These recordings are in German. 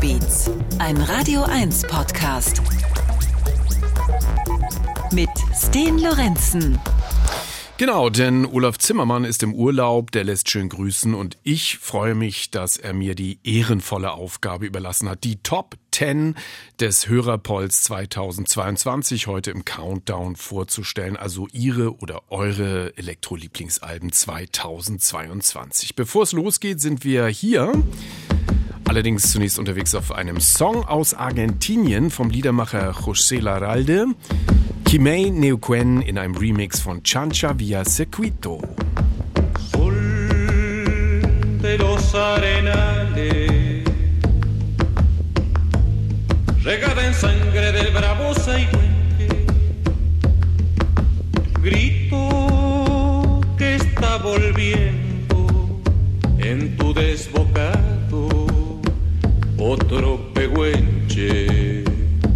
Elektrobeats, ein Radio 1 Podcast. Mit Sten Lorenzen. Genau, denn Olaf Zimmermann ist im Urlaub, der lässt schön grüßen und ich freue mich, dass er mir die ehrenvolle Aufgabe überlassen hat, die Top 10 des Hörerpolls 2022 heute im Countdown vorzustellen, also Ihre oder eure Elektro-Lieblingsalben 2022. Bevor es losgeht, sind wir hier. Allerdings zunächst unterwegs auf einem Song aus Argentinien vom Liedermacher José Laralde. Kimei Neuquén in einem Remix von Chancha via Circuito. Sol de los arenales, regada en sangre del bravo Saihuenque, grito que está volviendo en tu desbocado otro pehuenche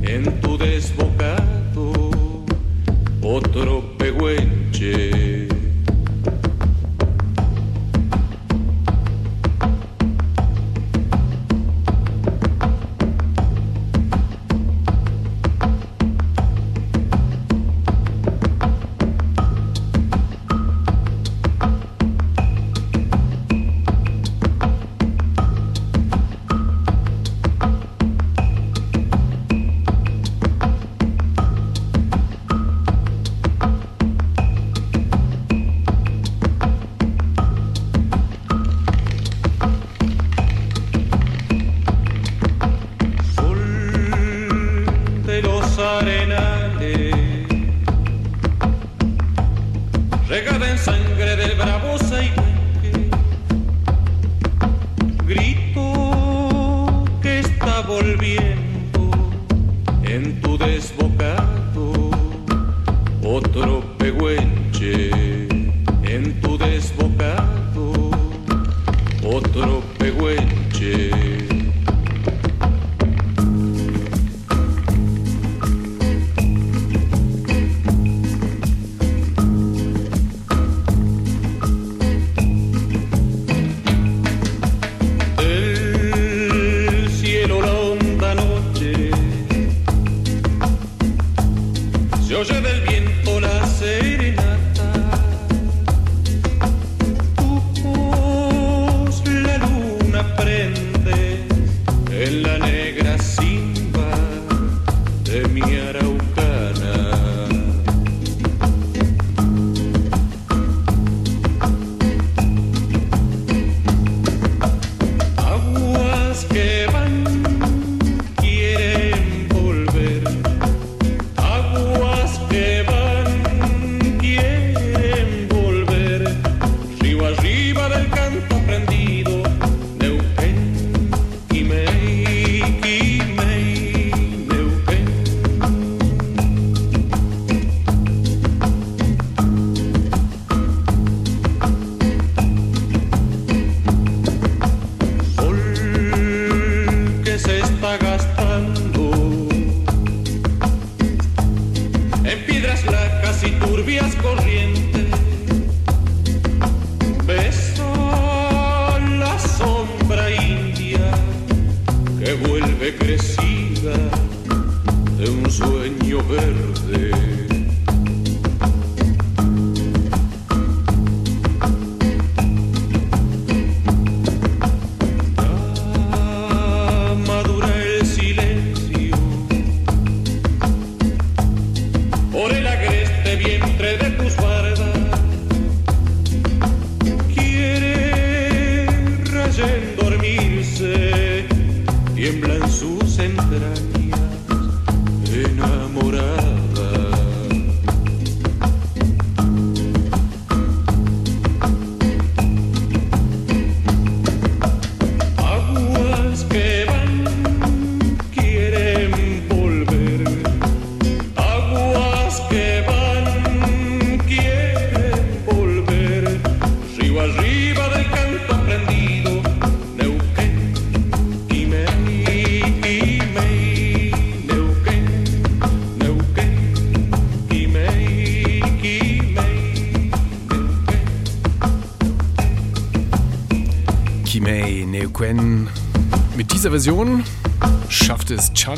en tu desbocado otro pehuenche.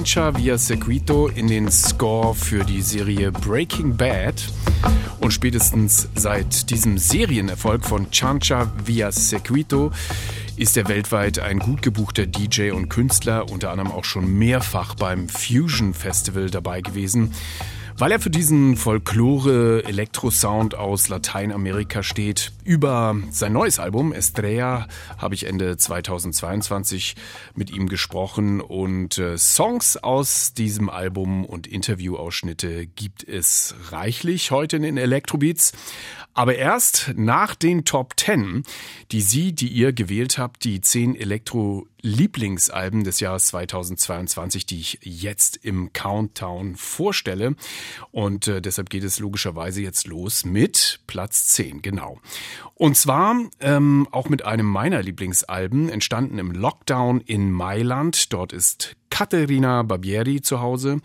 Chancha via Sequito in den Score für die Serie Breaking Bad. Und spätestens seit diesem Serienerfolg von Chancha via Sequito ist er weltweit ein gut gebuchter DJ und Künstler, unter anderem auch schon mehrfach beim Fusion Festival dabei gewesen. Weil er für diesen Folklore-Elektrosound aus Lateinamerika steht. Über sein neues Album Estrella habe ich Ende 2022 mit ihm gesprochen und äh, Songs aus diesem Album und Interviewausschnitte gibt es reichlich heute in den Elektrobeats. Aber erst nach den Top 10, die Sie, die ihr gewählt habt, die 10 Elektro-Lieblingsalben des Jahres 2022, die ich jetzt im Countdown vorstelle. Und äh, deshalb geht es logischerweise jetzt los mit Platz 10, genau. Und zwar ähm, auch mit einem meiner Lieblingsalben, entstanden im Lockdown in Mailand. Dort ist Caterina Barbieri zu Hause.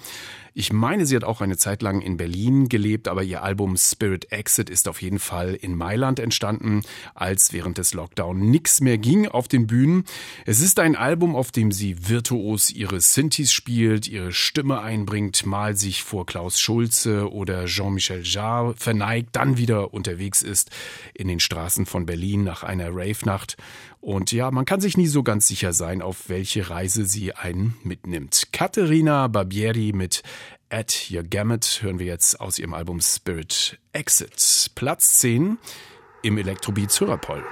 Ich meine, sie hat auch eine Zeit lang in Berlin gelebt, aber ihr Album Spirit Exit ist auf jeden Fall in Mailand entstanden, als während des Lockdown nichts mehr ging auf den Bühnen. Es ist ein Album, auf dem sie virtuos ihre Synthes spielt, ihre Stimme einbringt, mal sich vor Klaus Schulze oder Jean-Michel Jarre verneigt, dann wieder unterwegs ist in den Straßen von Berlin nach einer Rave-Nacht. Und ja, man kann sich nie so ganz sicher sein, auf welche Reise sie einen mitnimmt. Katharina Barbieri mit At Your Gamut hören wir jetzt aus ihrem Album Spirit Exit. Platz 10 im Elektrobeat Hörerpoll.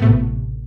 you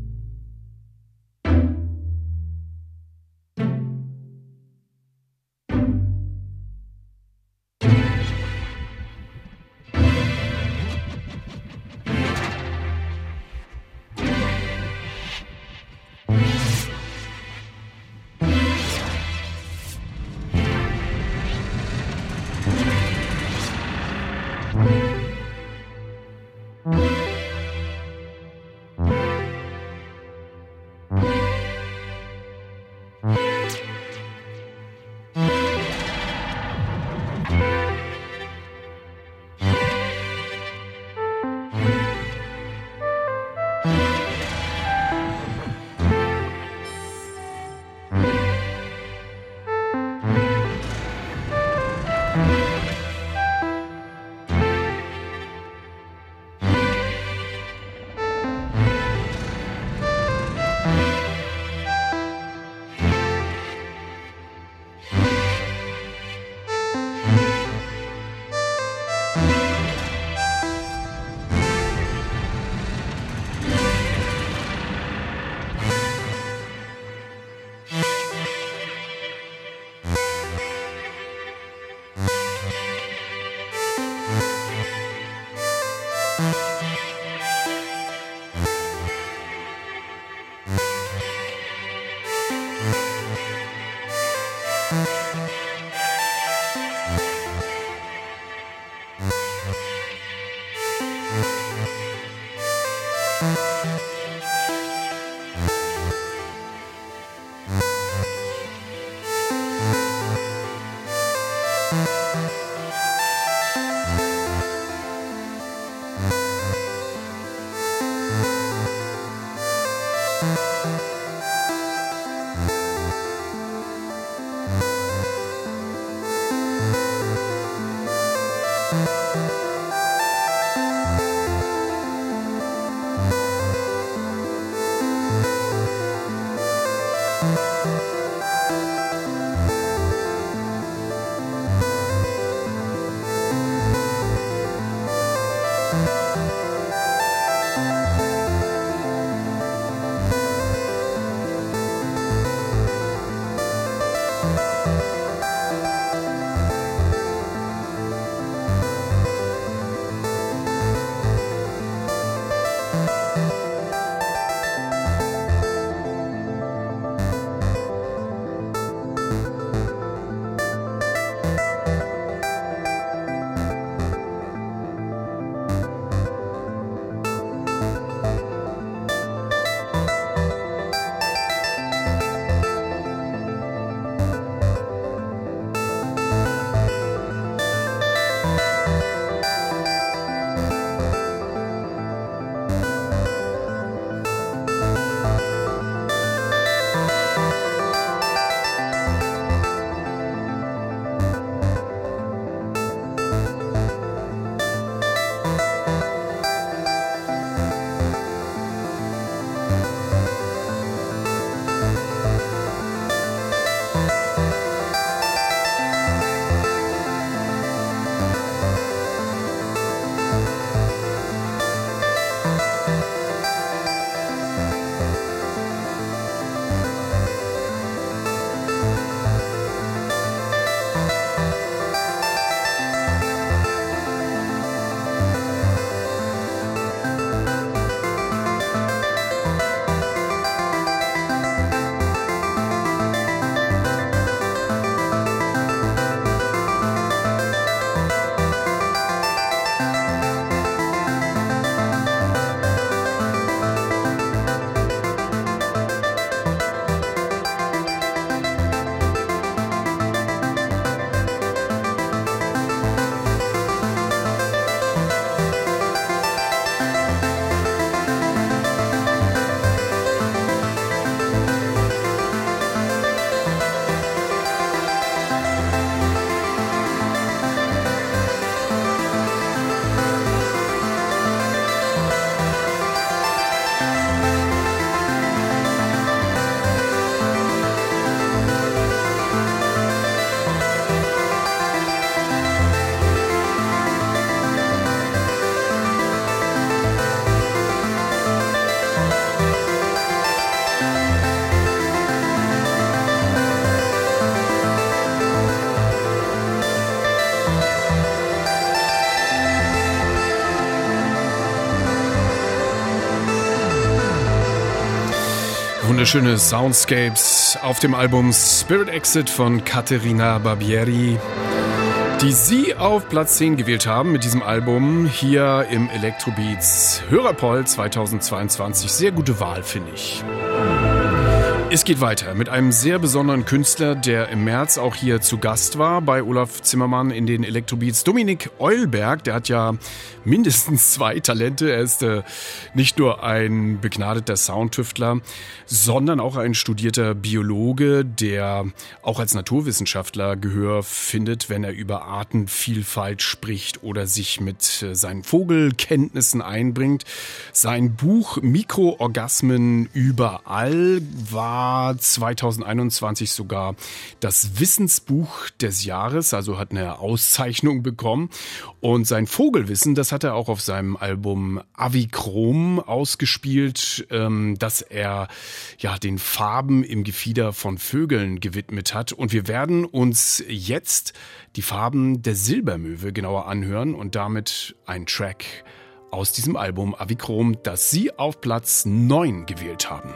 wunderschöne Soundscapes auf dem Album Spirit Exit von Caterina Barbieri, die Sie auf Platz 10 gewählt haben mit diesem Album hier im Electrobeats Hörerpoll 2022. Sehr gute Wahl, finde ich. Es geht weiter mit einem sehr besonderen Künstler, der im März auch hier zu Gast war bei Olaf Zimmermann in den Elektrobeats. Dominik Eulberg, der hat ja mindestens zwei Talente. Er ist äh, nicht nur ein begnadeter Soundtüftler, sondern auch ein studierter Biologe, der auch als Naturwissenschaftler Gehör findet, wenn er über Artenvielfalt spricht oder sich mit äh, seinen Vogelkenntnissen einbringt. Sein Buch Mikroorgasmen überall war war 2021 sogar das Wissensbuch des Jahres, also hat eine Auszeichnung bekommen. Und sein Vogelwissen, das hat er auch auf seinem Album Avichrom ausgespielt, ähm, dass er ja den Farben im Gefieder von Vögeln gewidmet hat. Und wir werden uns jetzt die Farben der Silbermöwe genauer anhören und damit ein Track aus diesem Album Avichrom, das Sie auf Platz 9 gewählt haben.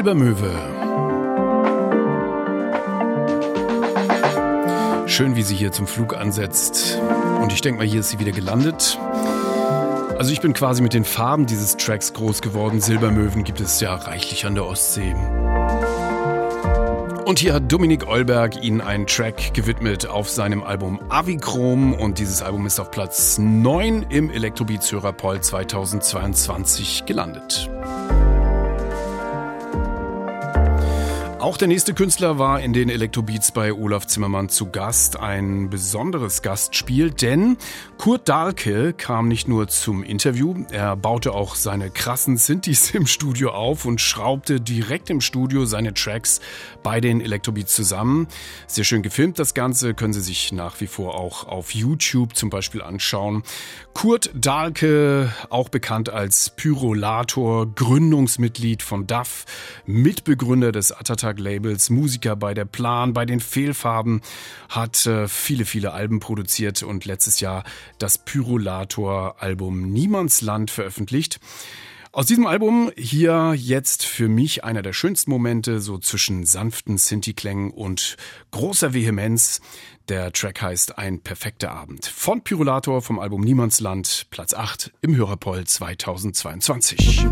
Silbermöwe. Schön, wie sie hier zum Flug ansetzt. Und ich denke mal, hier ist sie wieder gelandet. Also ich bin quasi mit den Farben dieses Tracks groß geworden. Silbermöwen gibt es ja reichlich an der Ostsee. Und hier hat Dominik Eulberg Ihnen einen Track gewidmet auf seinem Album Avichrom und dieses Album ist auf Platz 9 im Elektrobeats Hörerpoll 2022 gelandet. Auch der nächste Künstler war in den Elektrobeats bei Olaf Zimmermann zu Gast. Ein besonderes Gastspiel, denn Kurt Dahlke kam nicht nur zum Interview, er baute auch seine krassen Synthes im Studio auf und schraubte direkt im Studio seine Tracks bei den Elektrobeats zusammen. Sehr schön gefilmt das Ganze, können Sie sich nach wie vor auch auf YouTube zum Beispiel anschauen. Kurt Dahlke, auch bekannt als Pyrolator, Gründungsmitglied von DAF, Mitbegründer des Atata Labels, Musiker bei der Plan, bei den Fehlfarben, hat äh, viele, viele Alben produziert und letztes Jahr das Pyrolator-Album Niemandsland veröffentlicht. Aus diesem Album hier jetzt für mich einer der schönsten Momente, so zwischen sanften Sinti-Klängen und großer Vehemenz. Der Track heißt Ein perfekter Abend. Von Pyrolator vom Album Niemandsland, Platz 8 im Hörerpoll 2022.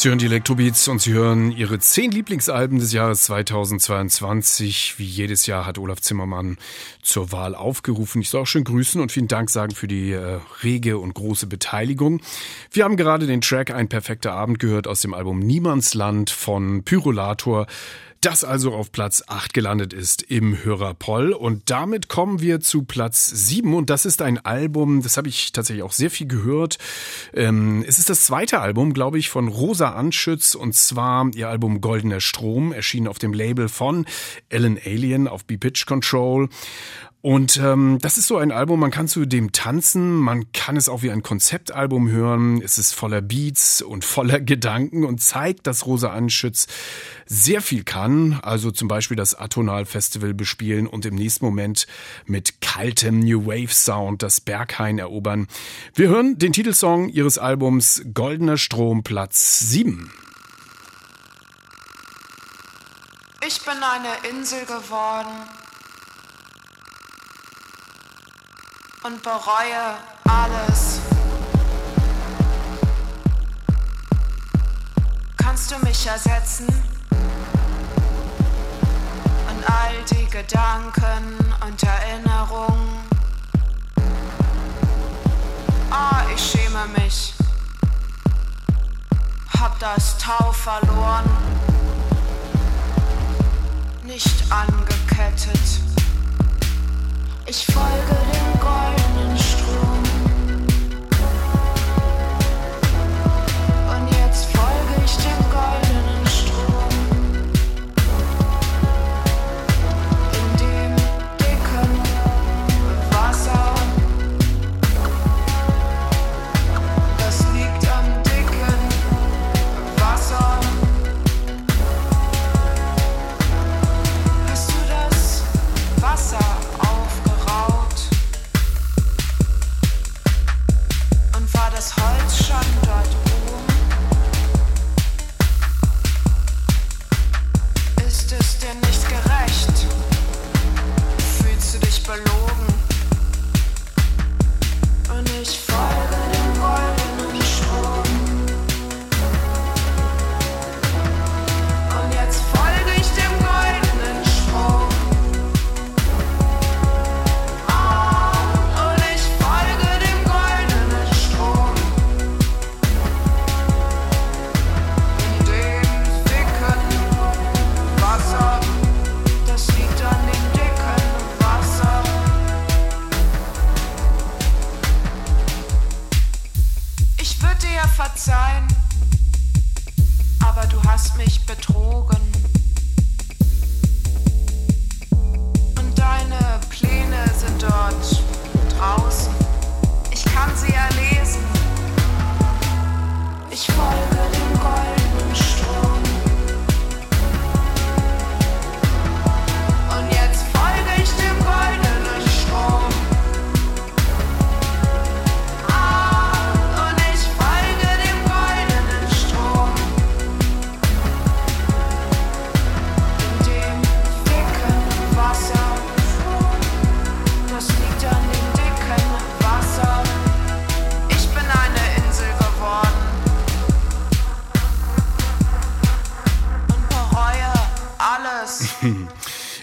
Sie hören die Elektrobeats und Sie hören Ihre zehn Lieblingsalben des Jahres 2022. Wie jedes Jahr hat Olaf Zimmermann zur Wahl aufgerufen. Ich soll auch schön grüßen und vielen Dank sagen für die äh, rege und große Beteiligung. Wir haben gerade den Track Ein perfekter Abend gehört aus dem Album Niemandsland von Pyrolator das also auf Platz 8 gelandet ist im Hörerpoll. Und damit kommen wir zu Platz 7 und das ist ein Album, das habe ich tatsächlich auch sehr viel gehört. Ähm, es ist das zweite Album, glaube ich, von Rosa Anschütz und zwar ihr Album Goldener Strom, erschienen auf dem Label von Ellen Alien auf B-Pitch Control. Und ähm, das ist so ein Album, man kann zu dem tanzen, man kann es auch wie ein Konzeptalbum hören. Es ist voller Beats und voller Gedanken und zeigt, dass Rosa Anschütz sehr viel kann. Also zum Beispiel das Atonal Festival bespielen und im nächsten Moment mit kaltem New Wave Sound das Berghain erobern. Wir hören den Titelsong ihres Albums Goldener Strom Platz 7. Ich bin eine Insel geworden und bereue alles. Kannst du mich ersetzen? Und all die Gedanken und Erinnerungen. Ah, ich schäme mich. Hab das Tau verloren. Nicht angekettet. Ich folge dem goldenen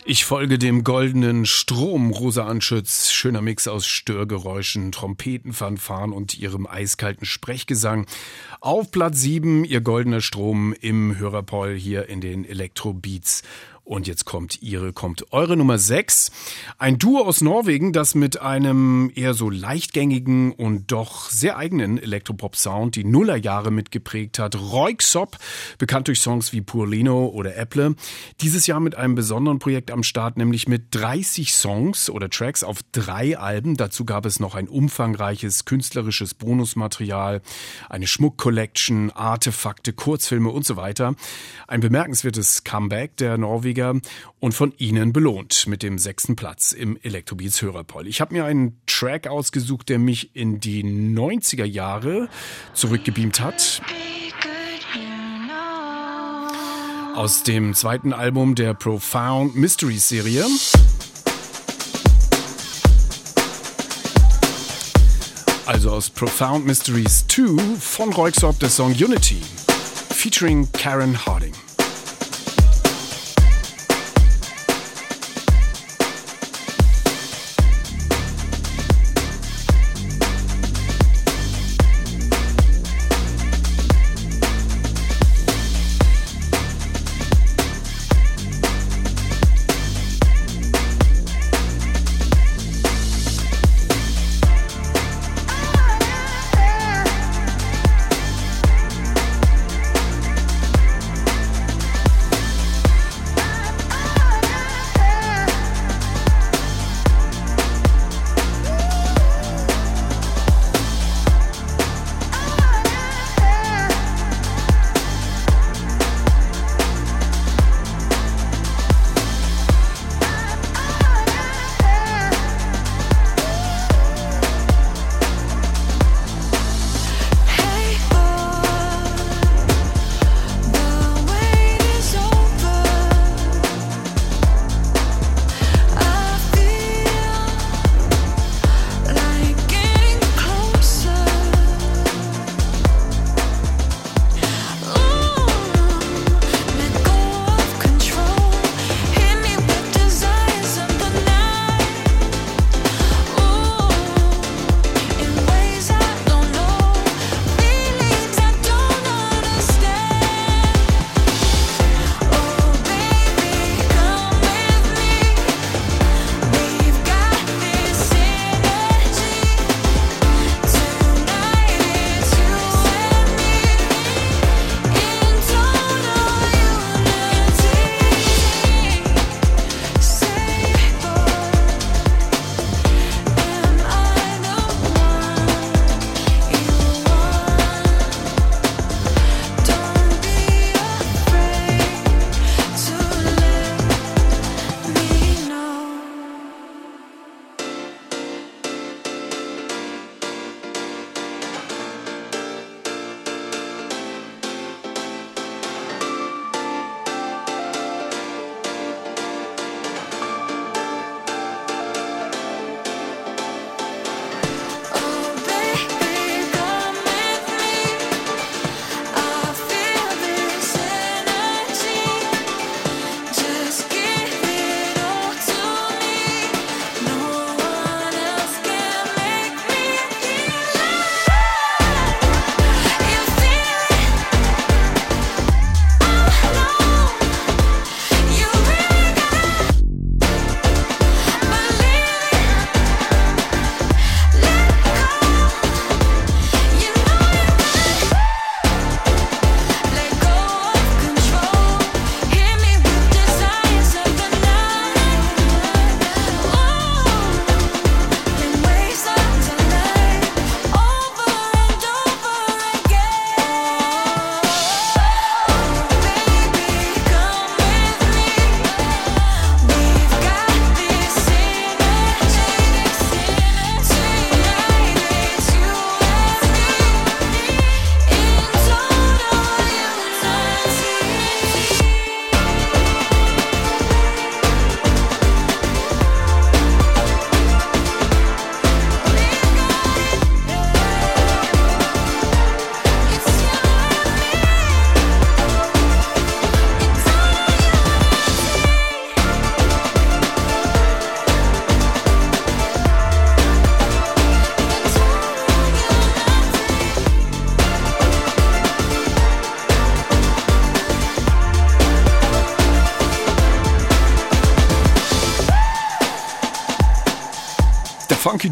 Ich folge dem goldenen Strom, Rosa Anschütz. Schöner Mix aus Störgeräuschen, Trompetenfanfaren und ihrem eiskalten Sprechgesang. Auf Platz 7 ihr goldener Strom im Hörerpoll hier in den Elektrobeats. Und jetzt kommt ihre, kommt eure Nummer 6. Ein Duo aus Norwegen, das mit einem eher so leichtgängigen und doch sehr eigenen Elektropop-Sound die Nullerjahre mitgeprägt hat. Royksop, bekannt durch Songs wie Purlino oder Apple. Dieses Jahr mit einem besonderen Projekt am Start, nämlich mit 30 Songs oder Tracks auf drei Alben. Dazu gab es noch ein umfangreiches künstlerisches Bonusmaterial, eine Schmuck-Collection, Artefakte, Kurzfilme und so weiter. Ein bemerkenswertes Comeback der Norweger und von Ihnen belohnt mit dem sechsten Platz im Elektrobeats Hörerpoll. Ich habe mir einen Track ausgesucht, der mich in die 90er Jahre zurückgebeamt hat. Aus dem zweiten Album der Profound Mysteries Serie. Also aus Profound Mysteries 2 von Royksop der Song Unity. featuring Karen Harding.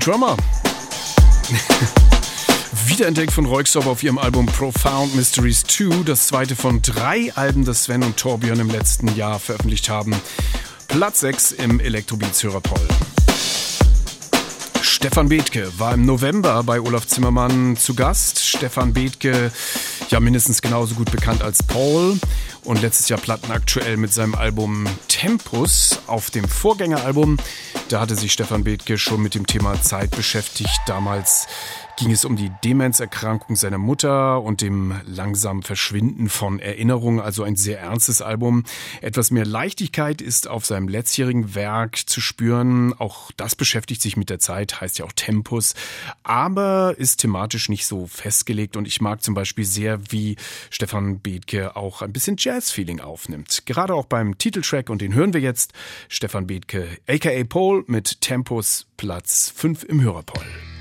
Drummer. Wiederentdeckt von Roykstop auf ihrem Album Profound Mysteries 2, das zweite von drei Alben, das Sven und Torbjörn im letzten Jahr veröffentlicht haben. Platz 6 im Elektrobeats Hörerpoll. Stefan Bethke war im November bei Olaf Zimmermann zu Gast. Stefan Bethke, ja mindestens genauso gut bekannt als Paul und letztes Jahr plattenaktuell mit seinem Album Tempus auf dem Vorgängeralbum. Da hatte sich Stefan Bethke schon mit dem Thema Zeit beschäftigt. Damals ging es um die Demenzerkrankung seiner Mutter und dem langsamen Verschwinden von Erinnerungen, also ein sehr ernstes Album. Etwas mehr Leichtigkeit ist auf seinem letztjährigen Werk zu spüren. Auch das beschäftigt sich mit der Zeit, heißt ja auch Tempus, aber ist thematisch nicht so festgelegt und ich mag zum Beispiel sehr, wie Stefan Bethke auch ein bisschen Jazz-Feeling aufnimmt. Gerade auch beim Titeltrack und den hören wir jetzt. Stefan Bethke, aka Paul mit Tempus Platz 5 im Hörerpoll.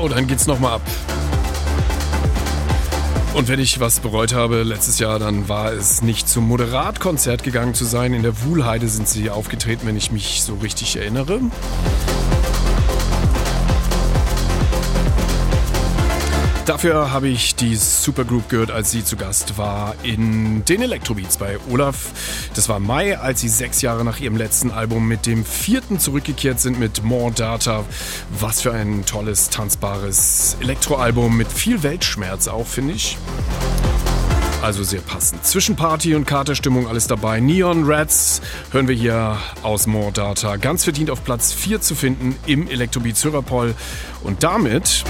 Jo, dann geht's nochmal ab. Und wenn ich was bereut habe letztes Jahr, dann war es nicht zum Moderatkonzert gegangen zu sein. In der Wuhlheide sind sie aufgetreten, wenn ich mich so richtig erinnere. Dafür habe ich die Supergroup gehört, als sie zu Gast war in den Electrobeats bei Olaf. Das war Mai, als sie sechs Jahre nach ihrem letzten Album mit dem vierten zurückgekehrt sind mit More Data. Was für ein tolles, tanzbares Elektroalbum mit viel Weltschmerz auch, finde ich. Also sehr passend. Zwischen Party und Katerstimmung alles dabei. Neon Rats hören wir hier aus More Data. Ganz verdient auf Platz 4 zu finden im Electrobeats Hörerpoll. Und damit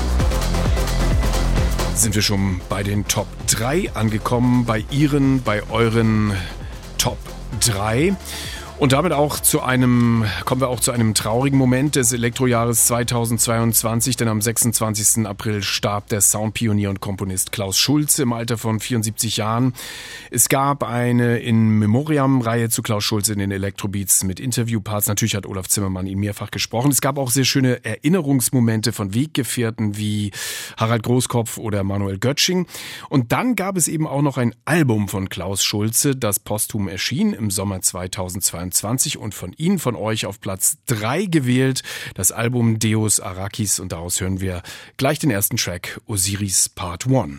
sind wir schon bei den Top 3 angekommen, bei Ihren, bei euren 3. Und damit auch zu einem, kommen wir auch zu einem traurigen Moment des Elektrojahres 2022, denn am 26. April starb der Soundpionier und Komponist Klaus Schulze im Alter von 74 Jahren. Es gab eine In Memoriam-Reihe zu Klaus Schulze in den Elektrobeats mit Interviewparts. Natürlich hat Olaf Zimmermann ihn mehrfach gesprochen. Es gab auch sehr schöne Erinnerungsmomente von Weggefährten wie Harald Großkopf oder Manuel Götsching. Und dann gab es eben auch noch ein Album von Klaus Schulze, das posthum erschien im Sommer 2022. 2023 und von Ihnen, von euch auf Platz 3 gewählt, das Album Deus Arakis und daraus hören wir gleich den ersten Track Osiris Part 1.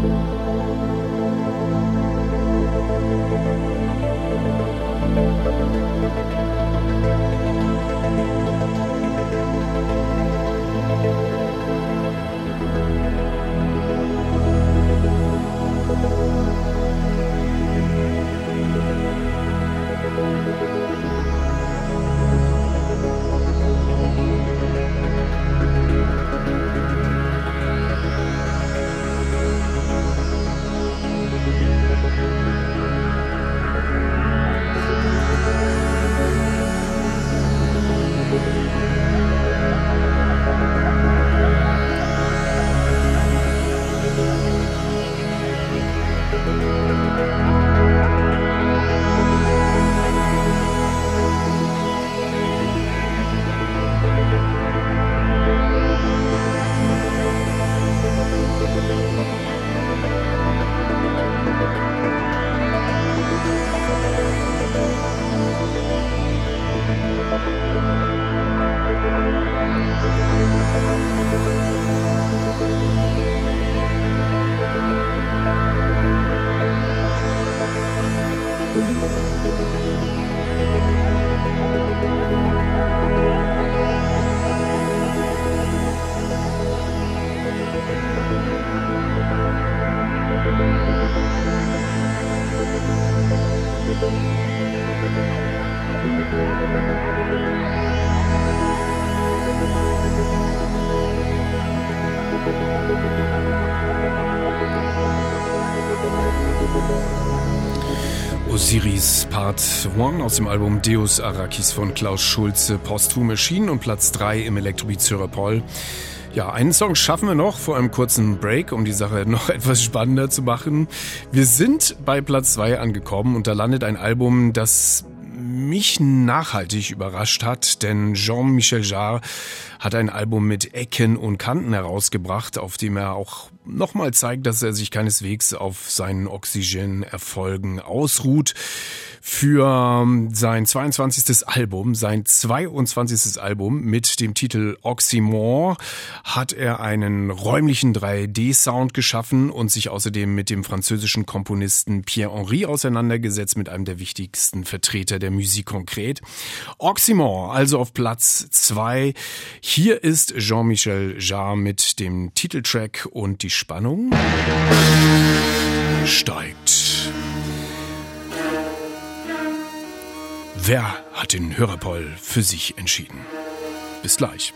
Música 1 aus dem Album Deus Arrakis von Klaus Schulze, posthum erschienen und Platz 3 im Elektrobeat Paul. Ja, einen Song schaffen wir noch vor einem kurzen Break, um die Sache noch etwas spannender zu machen. Wir sind bei Platz 2 angekommen und da landet ein Album, das mich nachhaltig überrascht hat, denn Jean-Michel Jarre hat ein Album mit Ecken und Kanten herausgebracht, auf dem er auch nochmal zeigt, dass er sich keineswegs auf seinen Oxygen-Erfolgen ausruht für ähm, sein 22. Album, sein 22. Album mit dem Titel Oxymore hat er einen räumlichen 3D-Sound geschaffen und sich außerdem mit dem französischen Komponisten Pierre Henry auseinandergesetzt, mit einem der wichtigsten Vertreter der Musik konkret. Oxymore, also auf Platz 2. Hier ist Jean-Michel Jarre mit dem Titeltrack und die Spannung steigt. Wer hat den Hörerpoll für sich entschieden? Bis gleich.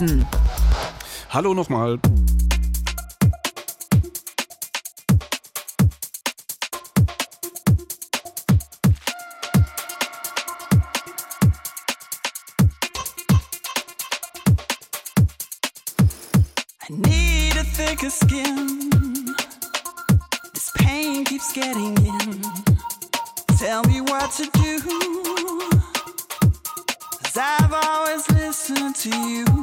Lorenzen. Hallo nochmal. I need a thicker skin. This pain keeps getting in. Tell me what to do. Cause I've always listened to you.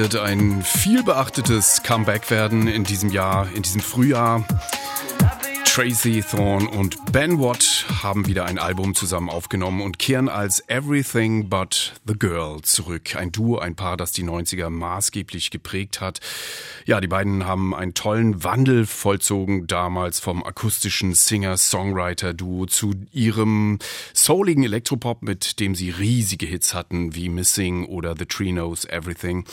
Wird ein viel beachtetes Comeback werden in diesem Jahr, in diesem Frühjahr. Tracy Thorn und Ben Watt haben wieder ein Album zusammen aufgenommen und kehren als Everything But the Girl zurück. Ein Duo, ein Paar, das die 90er maßgeblich geprägt hat. Ja, die beiden haben einen tollen Wandel vollzogen damals vom akustischen Singer-Songwriter-Duo zu ihrem souligen Elektropop, mit dem sie riesige Hits hatten, wie Missing oder The Tree Knows Everything.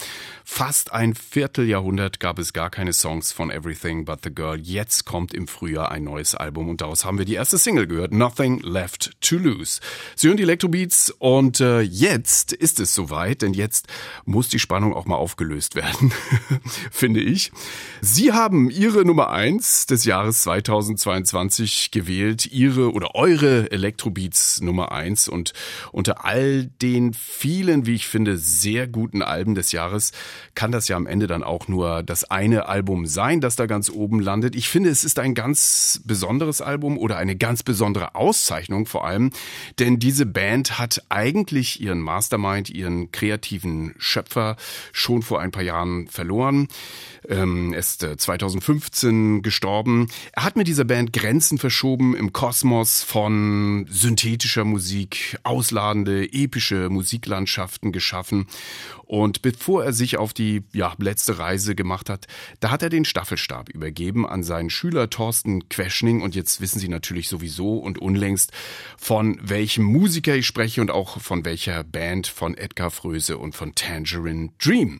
Fast ein Vierteljahrhundert gab es gar keine Songs von Everything But the Girl. Jetzt kommt im Frühjahr ein neues Album und daraus haben wir die erste Single gehört, Nothing Left to Lose. Sie hören die Electrobeats und äh, jetzt ist es soweit, denn jetzt muss die Spannung auch mal aufgelöst werden, finde ich. Sie haben Ihre Nummer eins des Jahres 2022 gewählt, Ihre oder eure Electrobeats Nummer eins und unter all den vielen, wie ich finde, sehr guten Alben des Jahres kann das ja am Ende dann auch nur das eine Album sein, das da ganz oben landet. Ich finde, es ist ein ganz besonderes Album oder eine ganz besondere Auszeichnung vor allem, denn diese Band hat eigentlich ihren Mastermind, ihren kreativen Schöpfer schon vor ein paar Jahren verloren. Ähm, er ist 2015 gestorben. Er hat mit dieser Band Grenzen verschoben im Kosmos von synthetischer Musik, ausladende, epische Musiklandschaften geschaffen. Und bevor er sich auf die ja, letzte Reise gemacht hat, da hat er den Staffelstab übergeben an seinen Schüler Thorsten Queschning. Und jetzt wissen Sie natürlich sowieso und unlängst, von welchem Musiker ich spreche und auch von welcher Band von Edgar Fröse und von Tangerine Dream.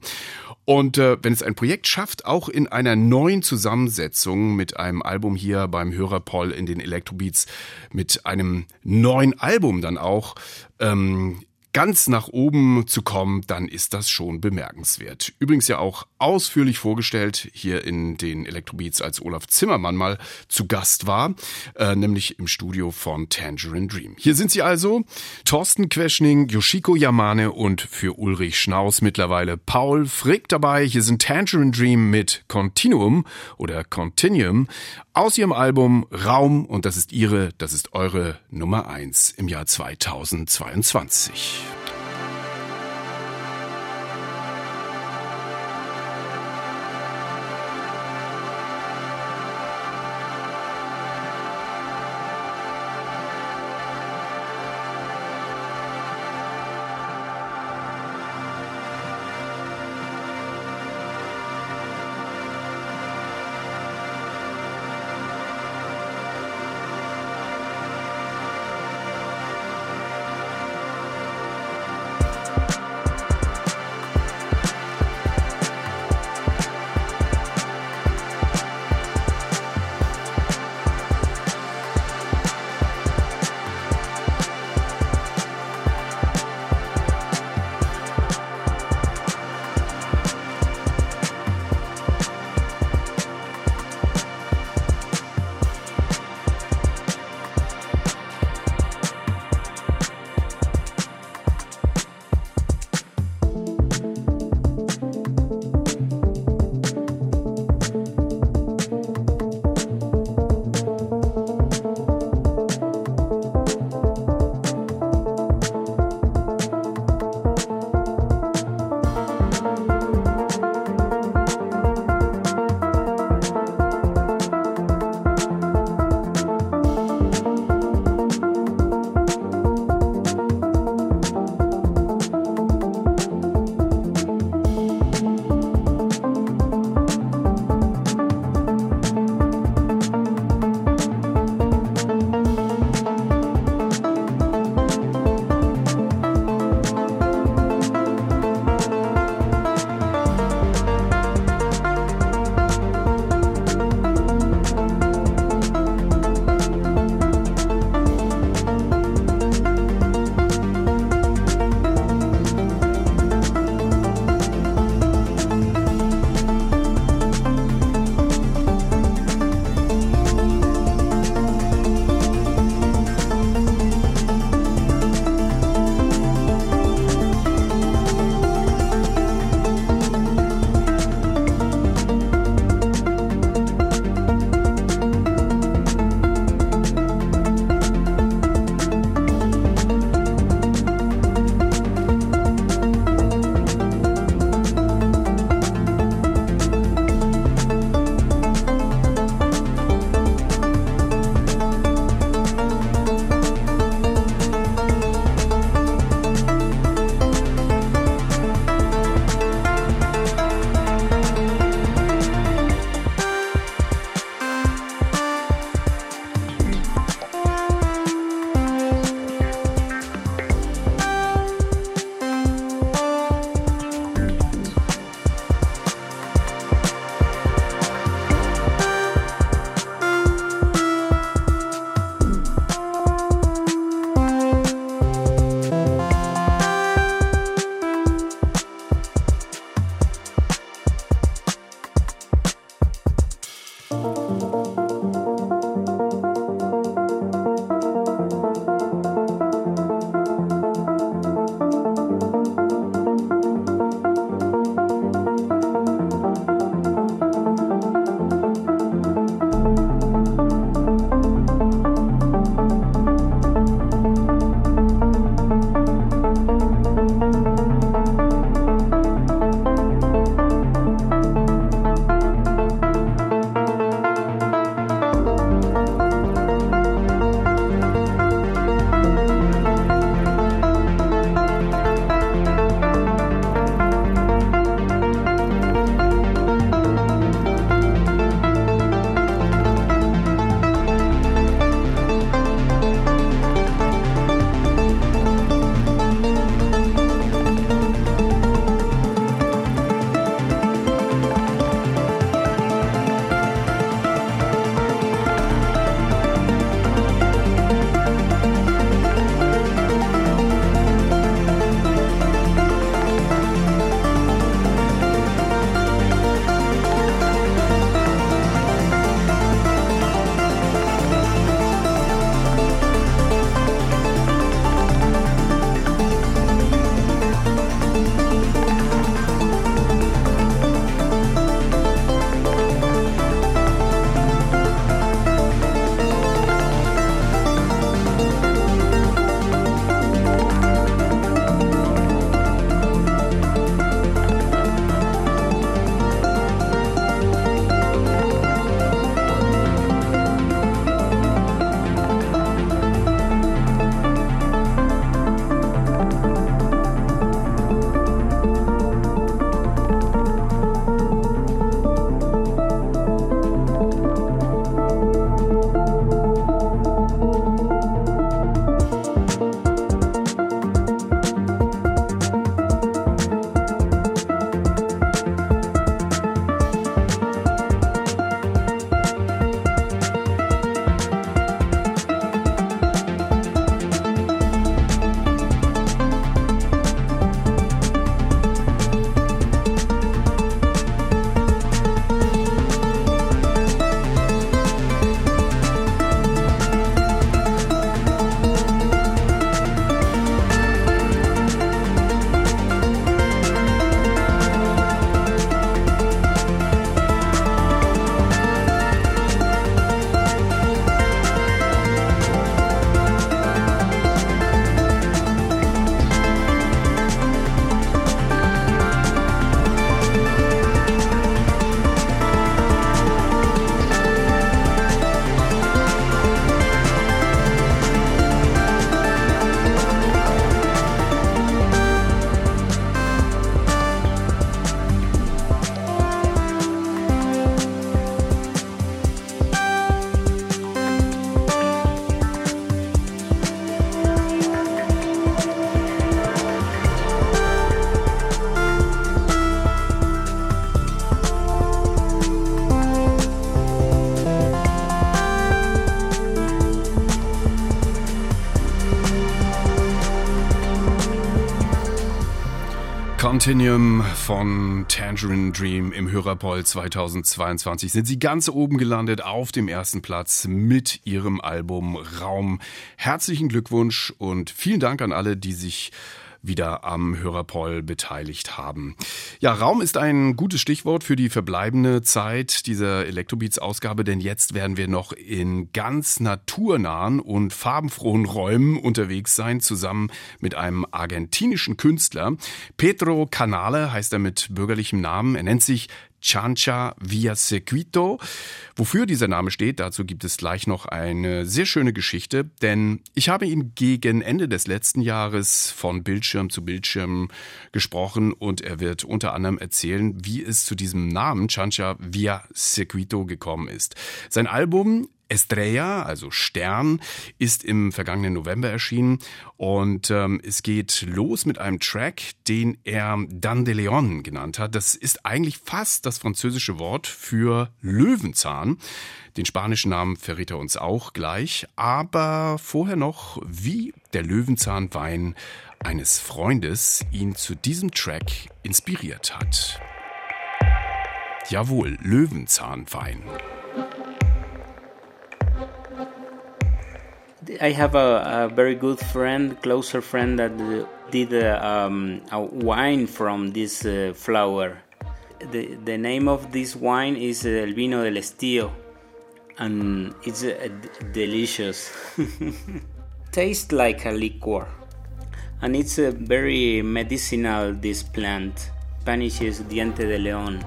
Und äh, wenn es ein Projekt schafft, auch in einer neuen Zusammensetzung mit einem Album hier beim Hörer Paul in den Electrobeats, mit einem neuen Album dann auch, ähm, ganz nach oben zu kommen, dann ist das schon bemerkenswert. Übrigens ja auch ausführlich vorgestellt hier in den Electrobeats, als Olaf Zimmermann mal zu Gast war, äh, nämlich im Studio von Tangerine Dream. Hier sind sie also, Thorsten Queschning, Yoshiko Yamane und für Ulrich Schnaus mittlerweile Paul Frick dabei. Hier sind Tangerine Dream mit Continuum oder Continuum aus ihrem Album Raum und das ist ihre, das ist eure Nummer eins im Jahr 2022. Continuum von Tangerine Dream im Hörerpoll 2022 sind sie ganz oben gelandet auf dem ersten Platz mit ihrem Album Raum. Herzlichen Glückwunsch und vielen Dank an alle, die sich wieder am Hörerpoll beteiligt haben. Ja, Raum ist ein gutes Stichwort für die verbleibende Zeit dieser Electrobeats-Ausgabe, denn jetzt werden wir noch in ganz naturnahen und farbenfrohen Räumen unterwegs sein, zusammen mit einem argentinischen Künstler. Pedro Canale heißt er mit bürgerlichem Namen. Er nennt sich Chancha Via Circuito. Wofür dieser Name steht, dazu gibt es gleich noch eine sehr schöne Geschichte, denn ich habe ihn gegen Ende des letzten Jahres von Bildschirm zu Bildschirm gesprochen und er wird unter anderem erzählen, wie es zu diesem Namen Chancha Via Circuito gekommen ist. Sein Album Estrella, also Stern, ist im vergangenen November erschienen und ähm, es geht los mit einem Track, den er Dan de Leon genannt hat. Das ist eigentlich fast das französische Wort für Löwenzahn. Den spanischen Namen verrät er uns auch gleich, aber vorher noch, wie der Löwenzahnwein eines Freundes ihn zu diesem Track inspiriert hat. Jawohl, Löwenzahnwein. I have a, a very good friend, closer friend that uh, did uh, um, a wine from this uh, flower. The, the name of this wine is uh, El Vino del Estío, and it's uh, delicious. Tastes like a liquor, and it's a very medicinal. This plant, Spanish is diente de león.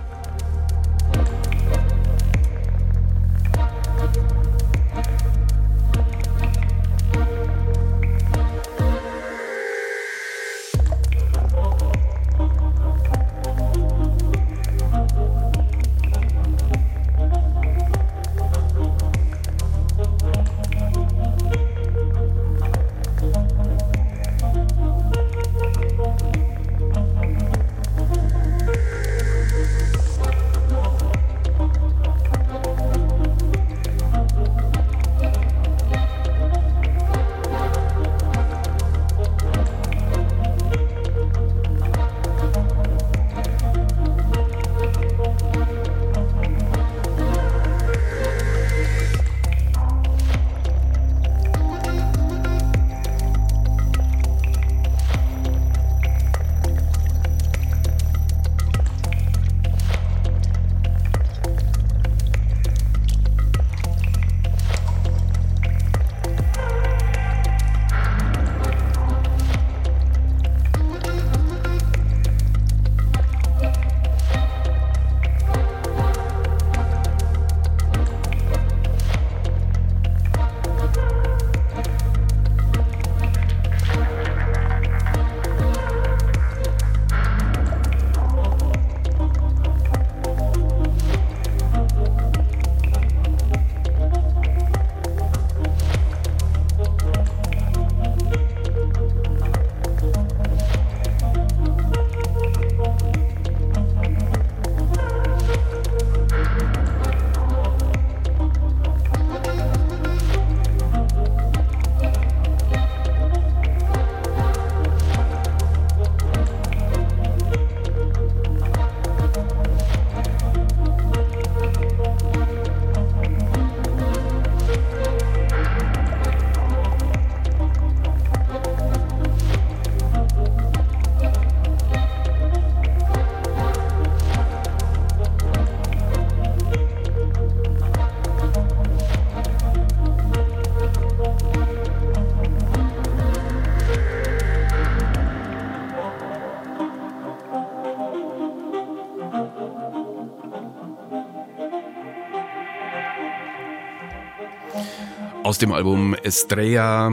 Aus dem Album Estrella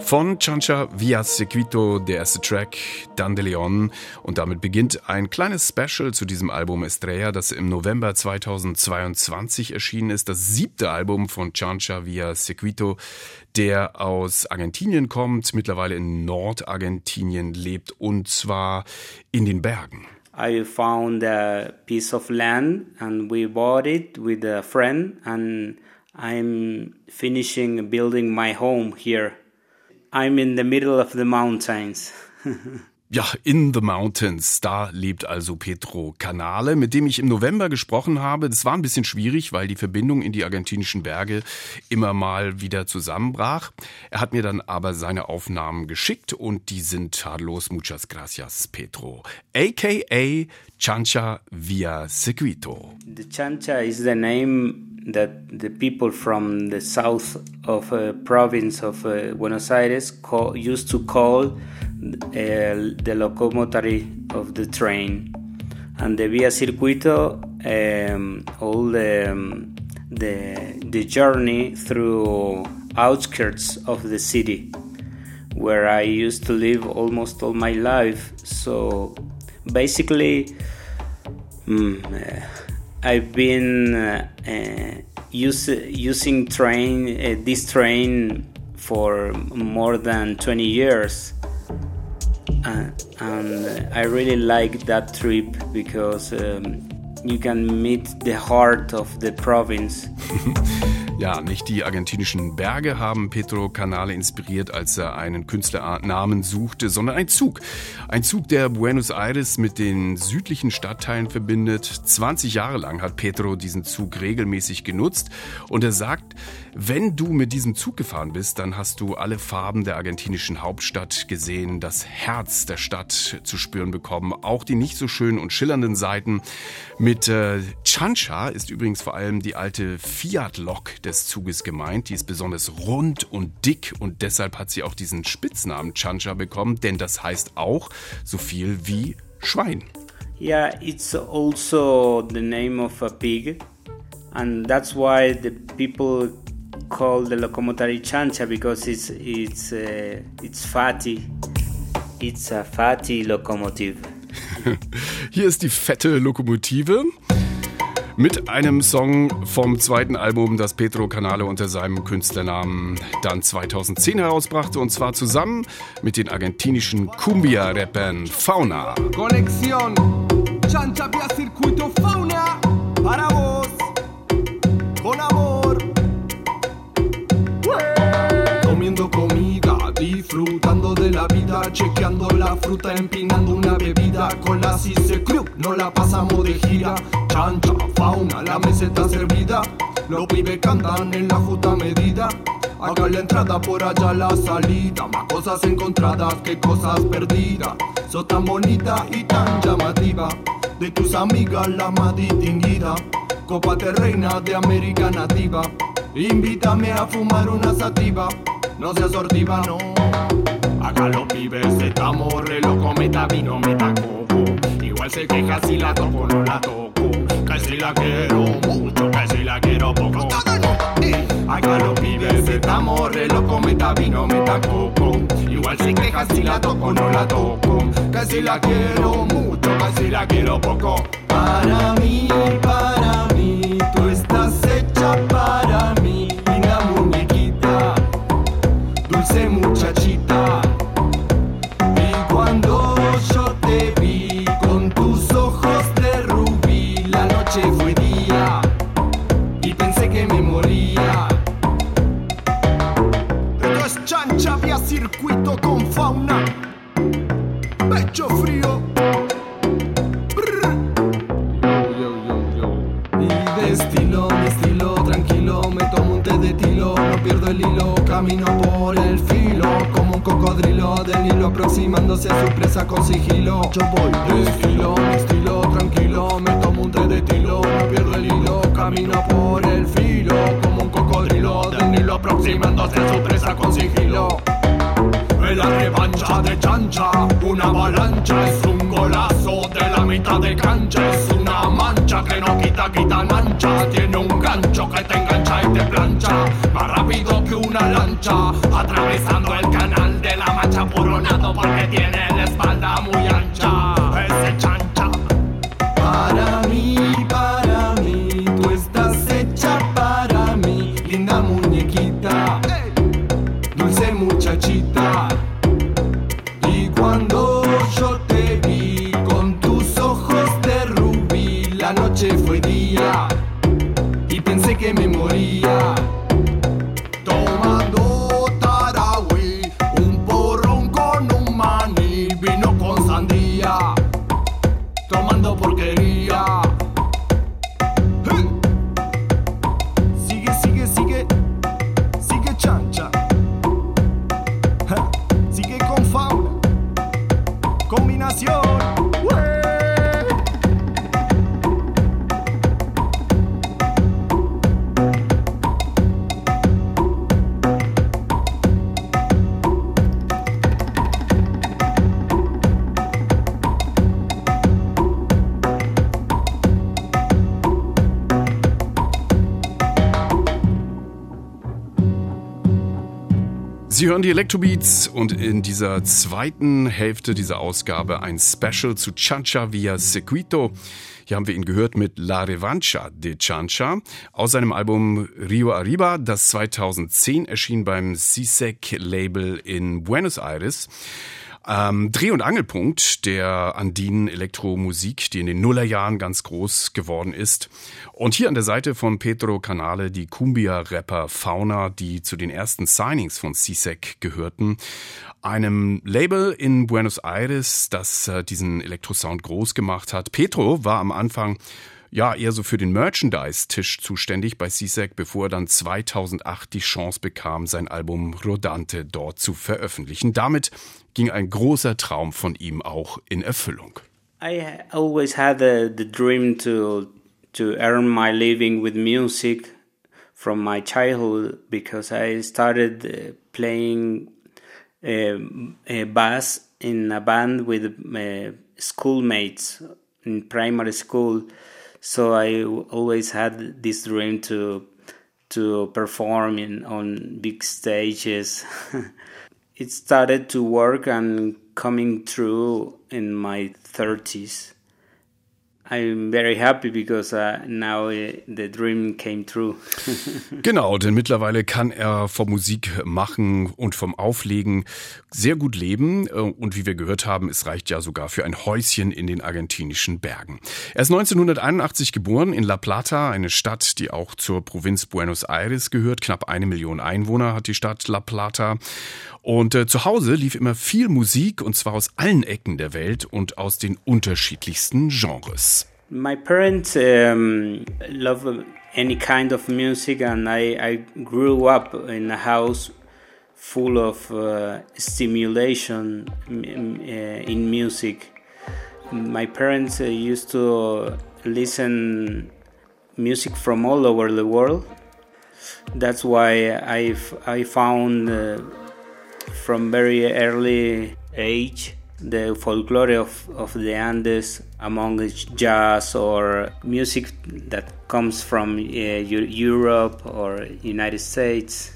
von Chancha Via Circuito, der erste Track, Dan Leon. Und damit beginnt ein kleines Special zu diesem Album Estrella, das im November 2022 erschienen ist. Das siebte Album von Chancha Via Circuito, der aus Argentinien kommt, mittlerweile in Nordargentinien lebt und zwar in den Bergen. I found a piece of land and we bought it with a friend and I'm finishing building my home here. I'm in the middle of the mountains. Ja, in the mountains, da lebt also Petro Canale, mit dem ich im November gesprochen habe. Das war ein bisschen schwierig, weil die Verbindung in die argentinischen Berge immer mal wieder zusammenbrach. Er hat mir dann aber seine Aufnahmen geschickt und die sind tadellos. Muchas gracias, Petro. AKA Chancha via Circuito. The Chancha is the name that the people from the south of a province of uh, Buenos Aires call, used to call uh, the locomotory of the train. And the Via Circuito, um, all the, um, the, the journey through outskirts of the city where I used to live almost all my life. So basically, mm, uh, I've been uh, uh, use, using train uh, this train for more than 20 years uh, and I really like that trip because um, you can meet the heart of the province. Ja, nicht die argentinischen Berge haben Pedro Canale inspiriert, als er einen Künstlernamen suchte, sondern ein Zug. Ein Zug, der Buenos Aires mit den südlichen Stadtteilen verbindet. 20 Jahre lang hat Pedro diesen Zug regelmäßig genutzt und er sagt, wenn du mit diesem Zug gefahren bist, dann hast du alle Farben der argentinischen Hauptstadt gesehen, das Herz der Stadt zu spüren bekommen, auch die nicht so schönen und schillernden Seiten. Mit äh, Chancha ist übrigens vor allem die alte Fiat-Lok des Zuges gemeint. Die ist besonders rund und dick und deshalb hat sie auch diesen Spitznamen Chancha bekommen, denn das heißt auch so viel wie Schwein. Yeah, it's also the name of a pig, and that's why the people call the locomotory chancha because it's it's uh, it's fatty. It's a fatty locomotive. Hier ist die fette Lokomotive. Mit einem Song vom zweiten Album, das Pedro Canale unter seinem Künstlernamen dann 2010 herausbrachte, und zwar zusammen mit den argentinischen Cumbia-Rappern Fauna. Conexión, chancha vía circuito fauna, para vos, con amor. Comiendo de la vida, chequeando la fruta, empinando una bebida. Con la Cise Crew no la pasamos de gira. Chancha, fauna, la meseta servida. Los pibes cantan en la justa medida. Acá la entrada, por allá la salida. Más cosas encontradas que cosas perdidas. Sos tan bonita y tan llamativa. De tus amigas la más distinguida. Cópate reina de América nativa. Invítame a fumar una sativa. No seas sortiva, no. Acá los pibes estamos re loco, meta vino, meta coco. Igual se queja si la toco, no la toco. Que si la quiero mucho, que si la quiero poco. Acá los pibes estamos re loco, meta vino, meta coco. Igual se queja si la toco, no la toco. Que si la quiero mucho, que si la quiero poco. Para mí, para mí, tú estás hecha para mí, linda muñequita, dulce muchachita. Del hilo aproximándose a su presa con sigilo. Yo voy de estilo, tranquilo, me tomo un té de tilo, no pierdo el hilo, camino por el filo, como un cocodrilo del hilo aproximándose a su presa con sigilo. Es la revancha de chancha, una avalancha, es un golazo de la mitad de cancha, es una mancha que no quita, quita mancha, tiene un gancho que te engancha y te plancha, una lancha, atravesando el canal de la mancha puro nado porque tiene la espalda muy ancha, Sie hören die Electrobeats und in dieser zweiten Hälfte dieser Ausgabe ein Special zu Chancha via Sequito. Hier haben wir ihn gehört mit La Revancha de Chancha aus seinem Album Rio Arriba, das 2010 erschien beim CSEC Label in Buenos Aires. Ähm, Dreh- und Angelpunkt der andinen Elektromusik, die in den Nullerjahren ganz groß geworden ist. Und hier an der Seite von Pedro Canale die Cumbia-Rapper Fauna, die zu den ersten Signings von CSEC gehörten. Einem Label in Buenos Aires, das äh, diesen Elektrosound groß gemacht hat. Pedro war am Anfang ja eher so für den Merchandise-Tisch zuständig bei CSEC, bevor er dann 2008 die Chance bekam, sein Album Rodante dort zu veröffentlichen. Damit ging ein großer Traum von ihm auch in Erfüllung. I always had the, the dream to to earn my living with music from my childhood because I started uh, playing uh, bass in a band with uh, schoolmates in primary school. So I always had this dream to to perform in on big stages. it started to work and coming true in my 30s. I'm very happy because uh, now uh, the dream came true. genau, denn mittlerweile kann er vom Musik machen und vom Auflegen sehr gut leben. Und wie wir gehört haben, es reicht ja sogar für ein Häuschen in den argentinischen Bergen. Er ist 1981 geboren in La Plata, eine Stadt, die auch zur Provinz Buenos Aires gehört. Knapp eine Million Einwohner hat die Stadt La Plata. Und äh, zu Hause lief immer viel Musik und zwar aus allen Ecken der Welt und aus den unterschiedlichsten Genres. My parents um, love any kind of music, and I, I grew up in a house full of uh, stimulation uh, in music. My parents uh, used to listen music from all over the world. That's why I I found uh, from very early age the folklore of, of the Andes among jazz or music that comes from uh, Europe or United States.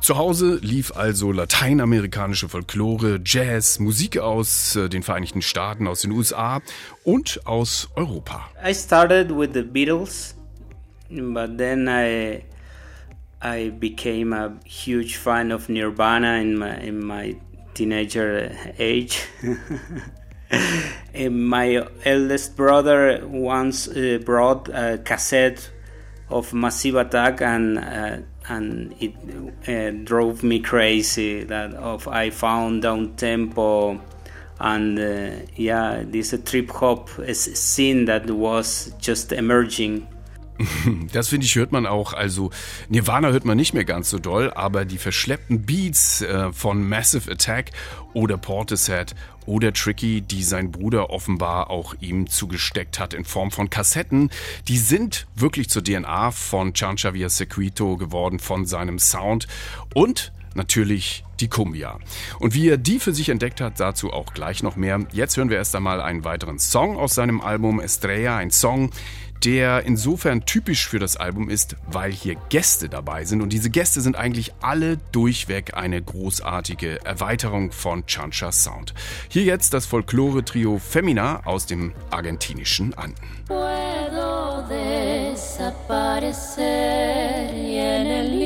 Zu Hause lief also lateinamerikanische Folklore, Jazz, Musik aus äh, den Vereinigten Staaten, aus den USA und aus Europa. I started with the Beatles, but then I I became a huge fan of Nirvana in my in my teenager age. my eldest brother once uh, brought a cassette of Massive Attack and uh, and it uh, drove me crazy that of I found down tempo and uh, yeah this trip hop scene that was just emerging Das finde ich, hört man auch. Also Nirvana hört man nicht mehr ganz so doll, aber die verschleppten Beats äh, von Massive Attack oder Portishead oder Tricky, die sein Bruder offenbar auch ihm zugesteckt hat in Form von Kassetten, die sind wirklich zur DNA von Chancha Via Sequito geworden, von seinem Sound und natürlich die Cumbia. Und wie er die für sich entdeckt hat, dazu auch gleich noch mehr. Jetzt hören wir erst einmal einen weiteren Song aus seinem Album Estrella, ein Song, der insofern typisch für das Album ist, weil hier Gäste dabei sind. Und diese Gäste sind eigentlich alle durchweg eine großartige Erweiterung von Chanchas Sound. Hier jetzt das Folklore-Trio Femina aus dem argentinischen Anden. Puedo desaparecer y en el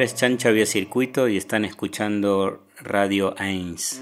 nombre Chancha Vía Circuito y están escuchando Radio Ains.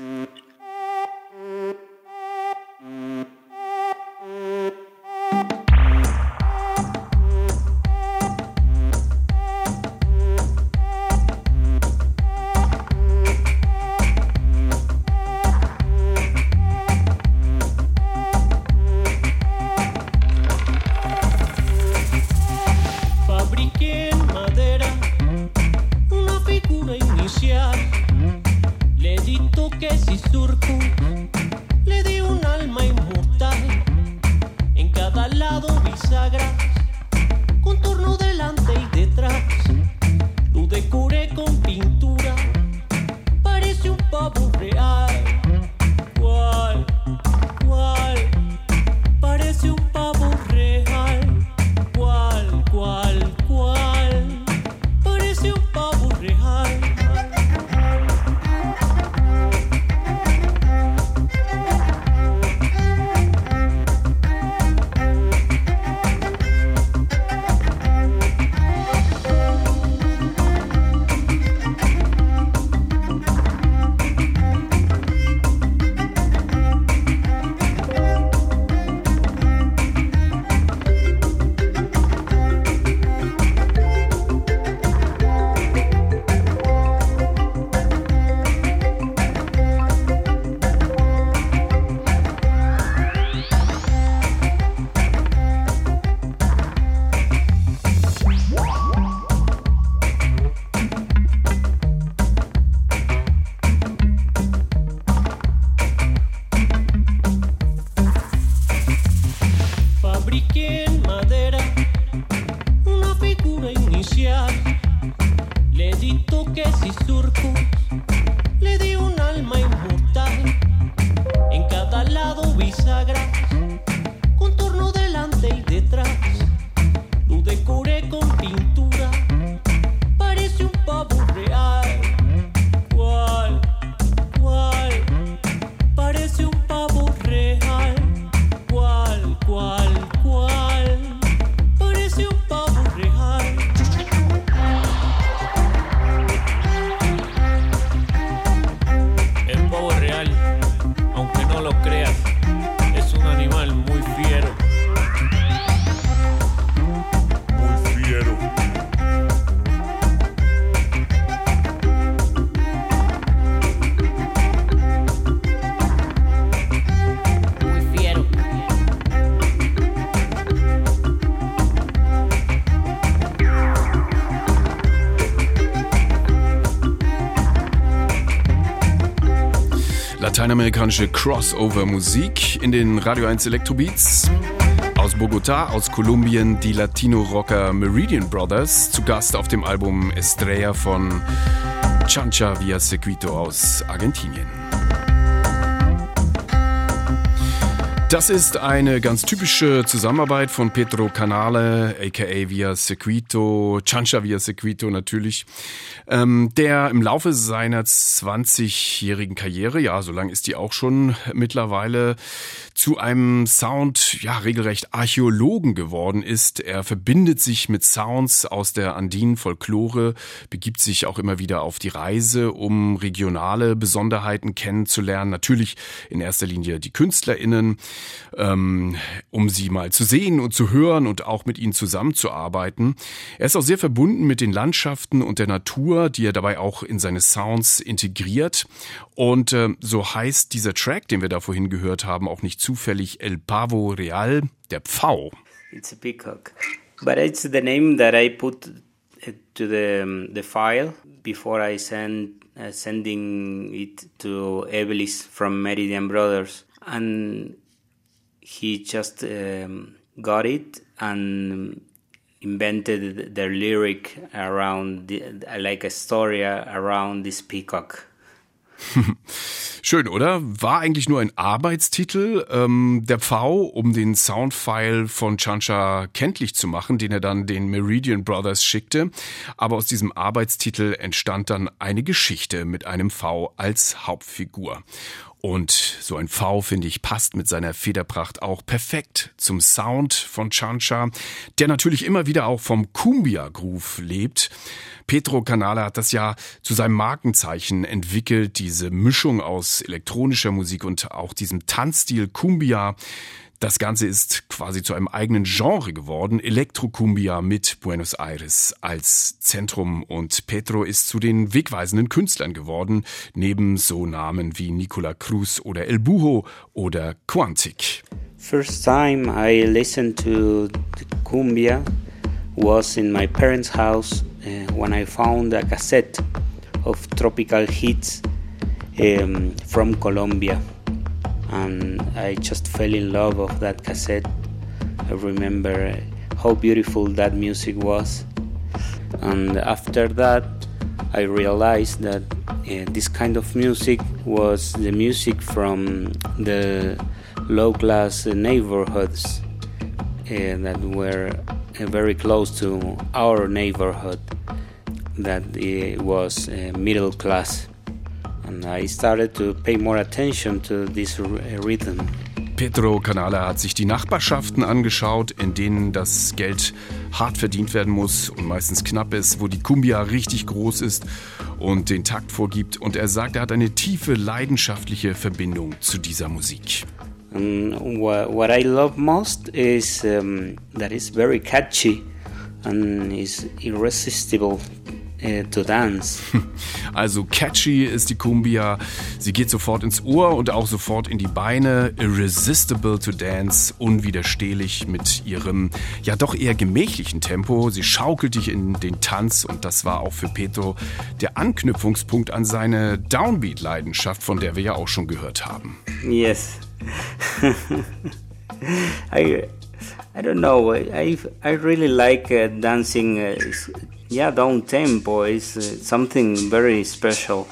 Lateinamerikanische Crossover-Musik in den Radio 1 Electrobeats. Aus Bogotá, aus Kolumbien, die Latino-Rocker Meridian Brothers, zu Gast auf dem Album Estrella von Chancha Via Sequito aus Argentinien. Das ist eine ganz typische Zusammenarbeit von Pedro Canale, aka Via Sequito, Chancha Via Sequito natürlich, ähm, der im Laufe seiner 20-jährigen Karriere, ja, so lang ist die auch schon mittlerweile, zu einem Sound, ja, regelrecht Archäologen geworden ist. Er verbindet sich mit Sounds aus der andinen Folklore, begibt sich auch immer wieder auf die Reise, um regionale Besonderheiten kennenzulernen. Natürlich in erster Linie die KünstlerInnen, ähm, um sie mal zu sehen und zu hören und auch mit ihnen zusammenzuarbeiten. Er ist auch sehr verbunden mit den Landschaften und der Natur, die er dabei auch in seine Sounds integriert. Und äh, so heißt dieser Track, den wir da vorhin gehört haben, auch nicht zufällig El Pavo Real, der Pfau. It's a peacock, but it's the name that I put to the the file before I send uh, sending it to Evelis from Meridian Brothers, and he just um, got it and invented the lyric around the, like a story around this peacock. Schön, oder? War eigentlich nur ein Arbeitstitel ähm, der Pfau, um den Soundfile von Chancha kenntlich zu machen, den er dann den Meridian Brothers schickte. Aber aus diesem Arbeitstitel entstand dann eine Geschichte mit einem V als Hauptfigur. Und so ein V, finde ich, passt mit seiner Federpracht auch perfekt zum Sound von Chancha, der natürlich immer wieder auch vom Cumbia-Groove lebt. Petro Canale hat das ja zu seinem Markenzeichen entwickelt, diese Mischung aus elektronischer Musik und auch diesem Tanzstil Cumbia. Das Ganze ist quasi zu einem eigenen Genre geworden, Elektrocumbia mit Buenos Aires als Zentrum und Petro ist zu den wegweisenden Künstlern geworden, neben so Namen wie Nicola Cruz oder El Bujo oder Quantic. First time I listened to cumbia was in my parents' house uh, when I found a cassette of tropical hits um, from Colombia. And I just fell in love of that cassette. I remember how beautiful that music was, and after that, I realized that uh, this kind of music was the music from the low-class neighborhoods uh, that were uh, very close to our neighborhood. That it was middle class. And I started to pay more attention to this rhythm. Pedro Canala hat sich die Nachbarschaften angeschaut, in denen das Geld hart verdient werden muss und meistens knapp ist, wo die Kumbia richtig groß ist und den Takt vorgibt. Und er sagt, er hat eine tiefe leidenschaftliche Verbindung zu dieser Musik. And what I love most is um, that it's very catchy and is irresistible äh, to dance. Also catchy ist die Cumbia. Sie geht sofort ins Ohr und auch sofort in die Beine. Irresistible to dance, unwiderstehlich mit ihrem ja doch eher gemächlichen Tempo. Sie schaukelt dich in den Tanz und das war auch für Petro der Anknüpfungspunkt an seine Downbeat-Leidenschaft, von der wir ja auch schon gehört haben. Yes. I, I don't know. I, I really like uh, dancing. Uh, yeah, down tempo is uh, something very special.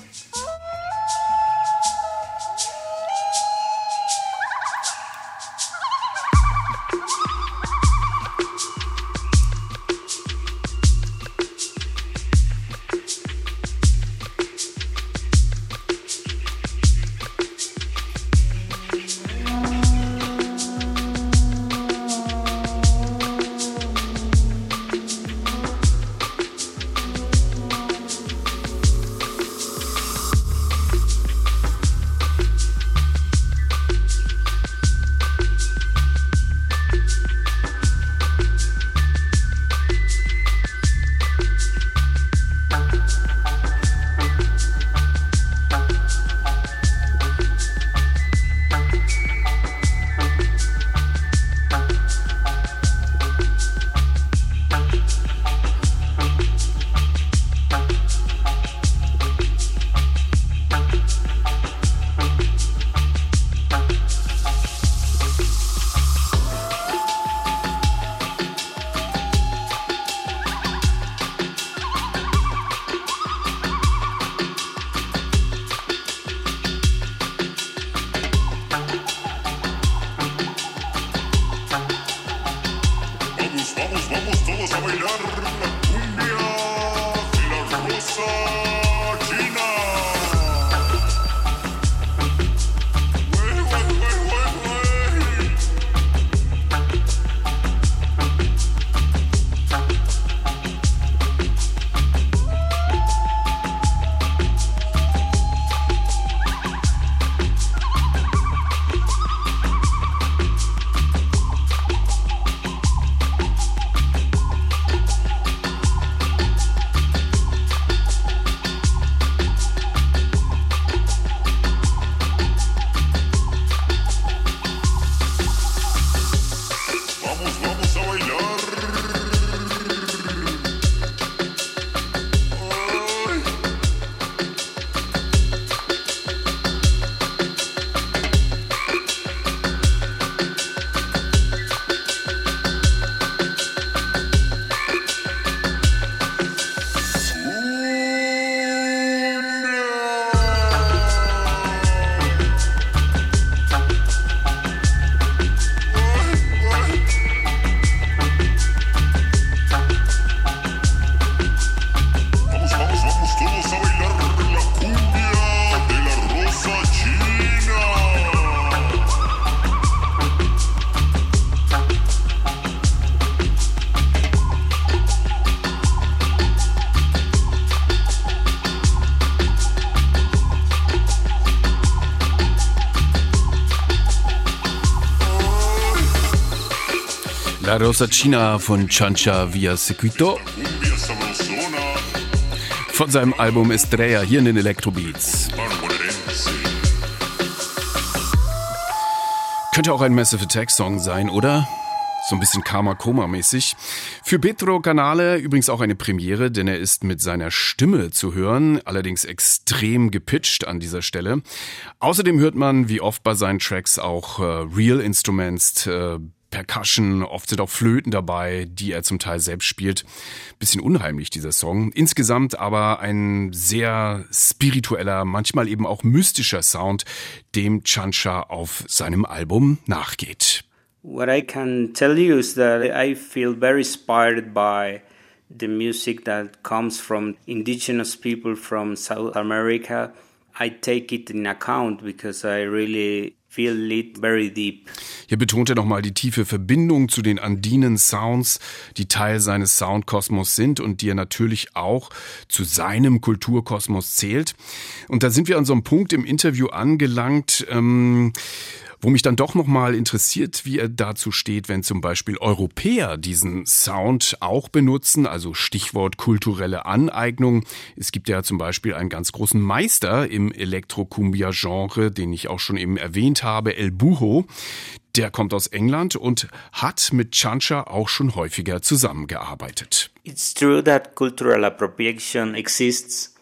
La Rosa China von Chancha Via Sequito. Von seinem Album Estrella hier in den Electrobeats. Könnte auch ein Massive Attack Song sein, oder? So ein bisschen Karma-Koma-mäßig. Für Petro Canale übrigens auch eine Premiere, denn er ist mit seiner Stimme zu hören, allerdings extrem gepitcht an dieser Stelle. Außerdem hört man, wie oft bei seinen Tracks, auch äh, Real Instruments, äh, Percussion, oft sind auch Flöten dabei, die er zum Teil selbst spielt. Bisschen unheimlich, dieser Song. Insgesamt aber ein sehr spiritueller, manchmal eben auch mystischer Sound, dem Chancha auf seinem Album nachgeht. What I can tell you is that I feel very inspired by the music that comes from indigenous people from South America. I take it in account because I really feel it very deep. Hier betont er nochmal die tiefe Verbindung zu den andinen Sounds, die Teil seines Soundkosmos sind und die er natürlich auch zu seinem Kulturkosmos zählt. Und da sind wir an so einem Punkt im Interview angelangt, ähm, wo mich dann doch nochmal interessiert, wie er dazu steht, wenn zum Beispiel Europäer diesen Sound auch benutzen, also Stichwort kulturelle Aneignung. Es gibt ja zum Beispiel einen ganz großen Meister im Elektro-Cumbia-Genre, den ich auch schon eben erwähnt habe, El Buho. Der kommt aus England und hat mit Chancha auch schon häufiger zusammengearbeitet. It's true that cultural appropriation exists,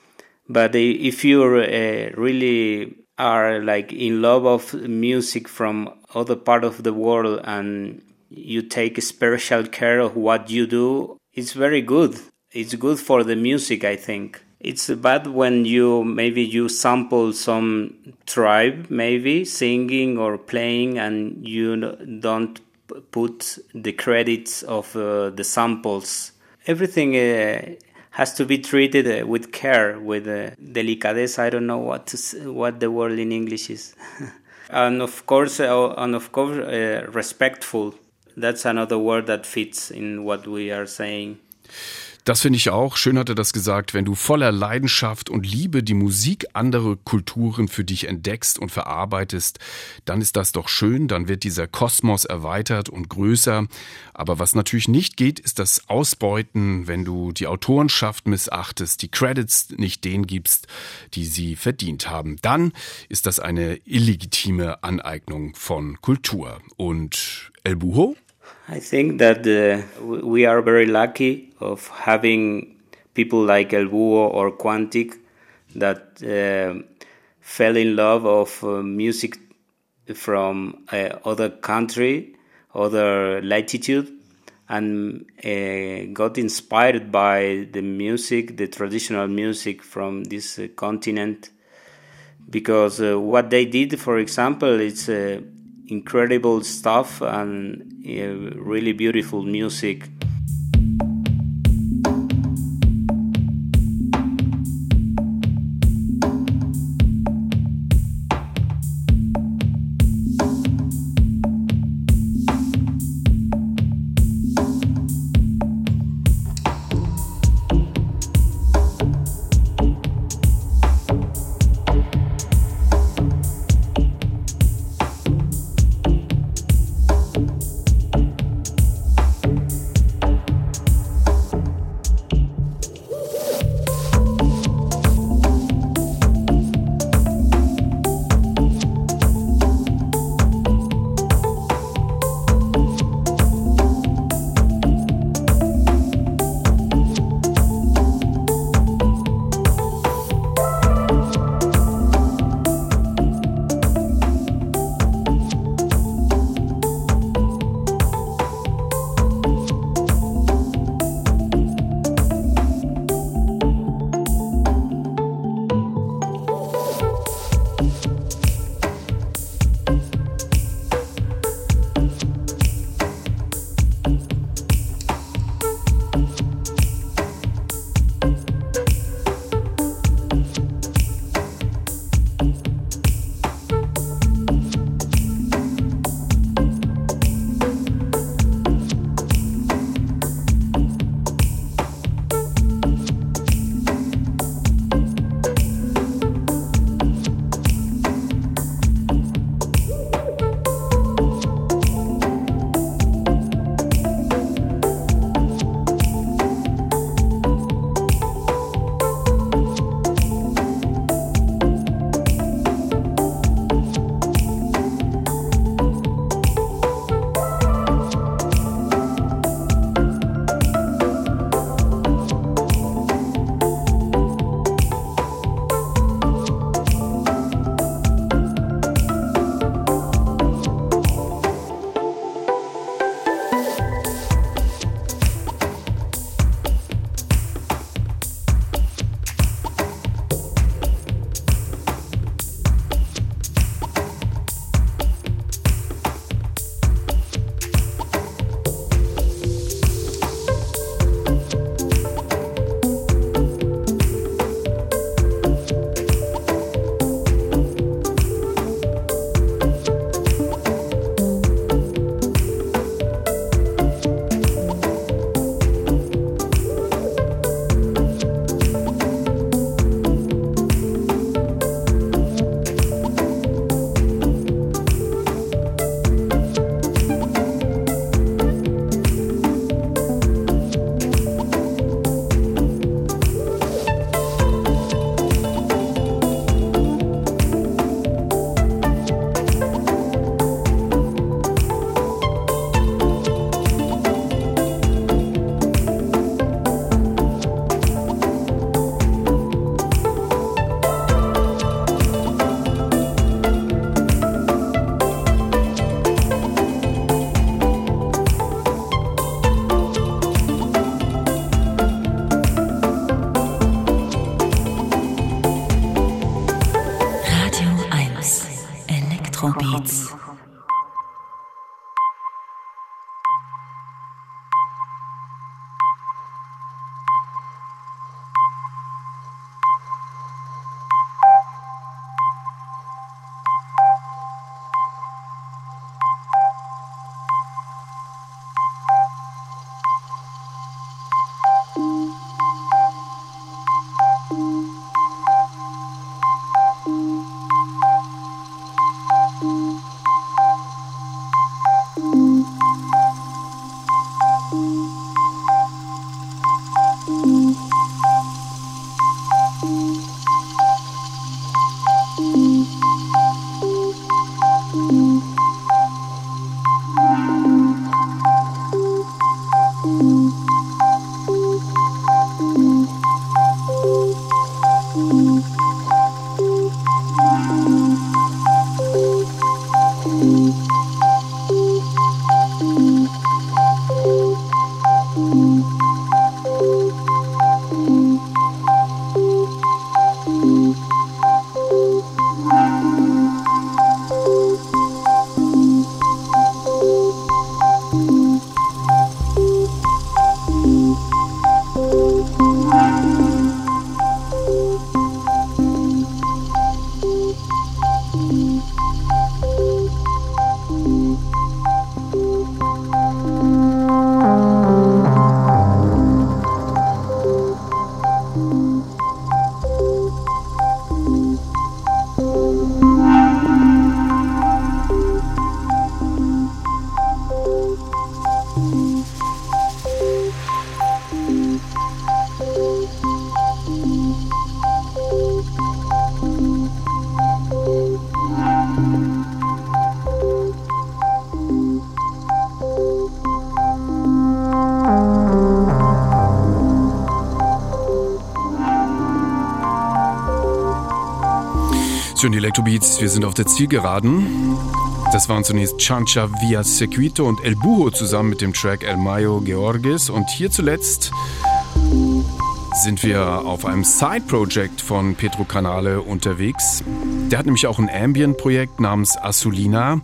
but if you're really are like in love of music from other part of the world and you take special care of what you do it's very good. It's good for the music i think. It's bad when you maybe you sample some tribe maybe singing or playing and you don't put the credits of uh, the samples. Everything uh, has to be treated uh, with care, with uh, delicadeza. I don't know what to, what the word in English is, and of course, uh, and of course, respectful. That's another word that fits in what we are saying. Das finde ich auch. Schön hat er das gesagt. Wenn du voller Leidenschaft und Liebe die Musik anderer Kulturen für dich entdeckst und verarbeitest, dann ist das doch schön. Dann wird dieser Kosmos erweitert und größer. Aber was natürlich nicht geht, ist das Ausbeuten, wenn du die Autorenschaft missachtest, die Credits nicht denen gibst, die sie verdient haben. Dann ist das eine illegitime Aneignung von Kultur. Und El Buho? I think that uh, we are very lucky of having people like El Búho or Quantic that uh, fell in love of uh, music from uh, other country, other latitude, and uh, got inspired by the music, the traditional music from this uh, continent. Because what they did, for example, is incredible stuff and uh, really beautiful music. Schön, die Elektrobeats, wir sind auf der Zielgeraden. Das waren zunächst Chancha Via Sequito und El Bujo zusammen mit dem Track El Mayo Georgis. Und hier zuletzt sind wir auf einem Side-Project von Petro Canale unterwegs. Der hat nämlich auch ein Ambient-Projekt namens Asulina.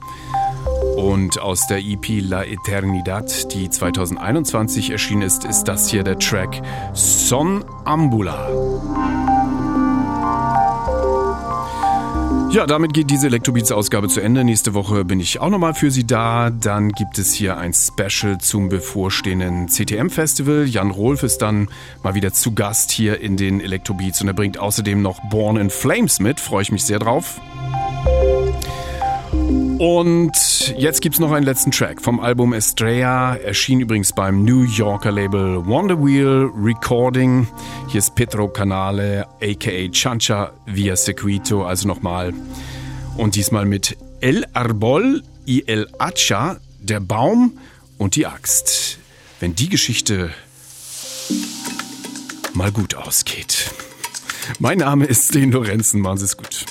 Und aus der EP La Eternidad, die 2021 erschienen ist, ist das hier der Track Son Ja, damit geht diese Elektrobeats-Ausgabe zu Ende. Nächste Woche bin ich auch nochmal für Sie da. Dann gibt es hier ein Special zum bevorstehenden CTM-Festival. Jan Rolf ist dann mal wieder zu Gast hier in den Elektrobeats und er bringt außerdem noch Born in Flames mit. Freue ich mich sehr drauf. Und jetzt gibt's noch einen letzten Track vom Album Estrella, erschien übrigens beim New Yorker Label Wonder Wheel Recording. Hier ist Petro Canale, aka Chancha via Sequito, also nochmal. Und diesmal mit El Arbol y el Hacha, der Baum und die Axt. Wenn die Geschichte mal gut ausgeht. Mein Name ist Sten Lorenzen, machen Sie es gut.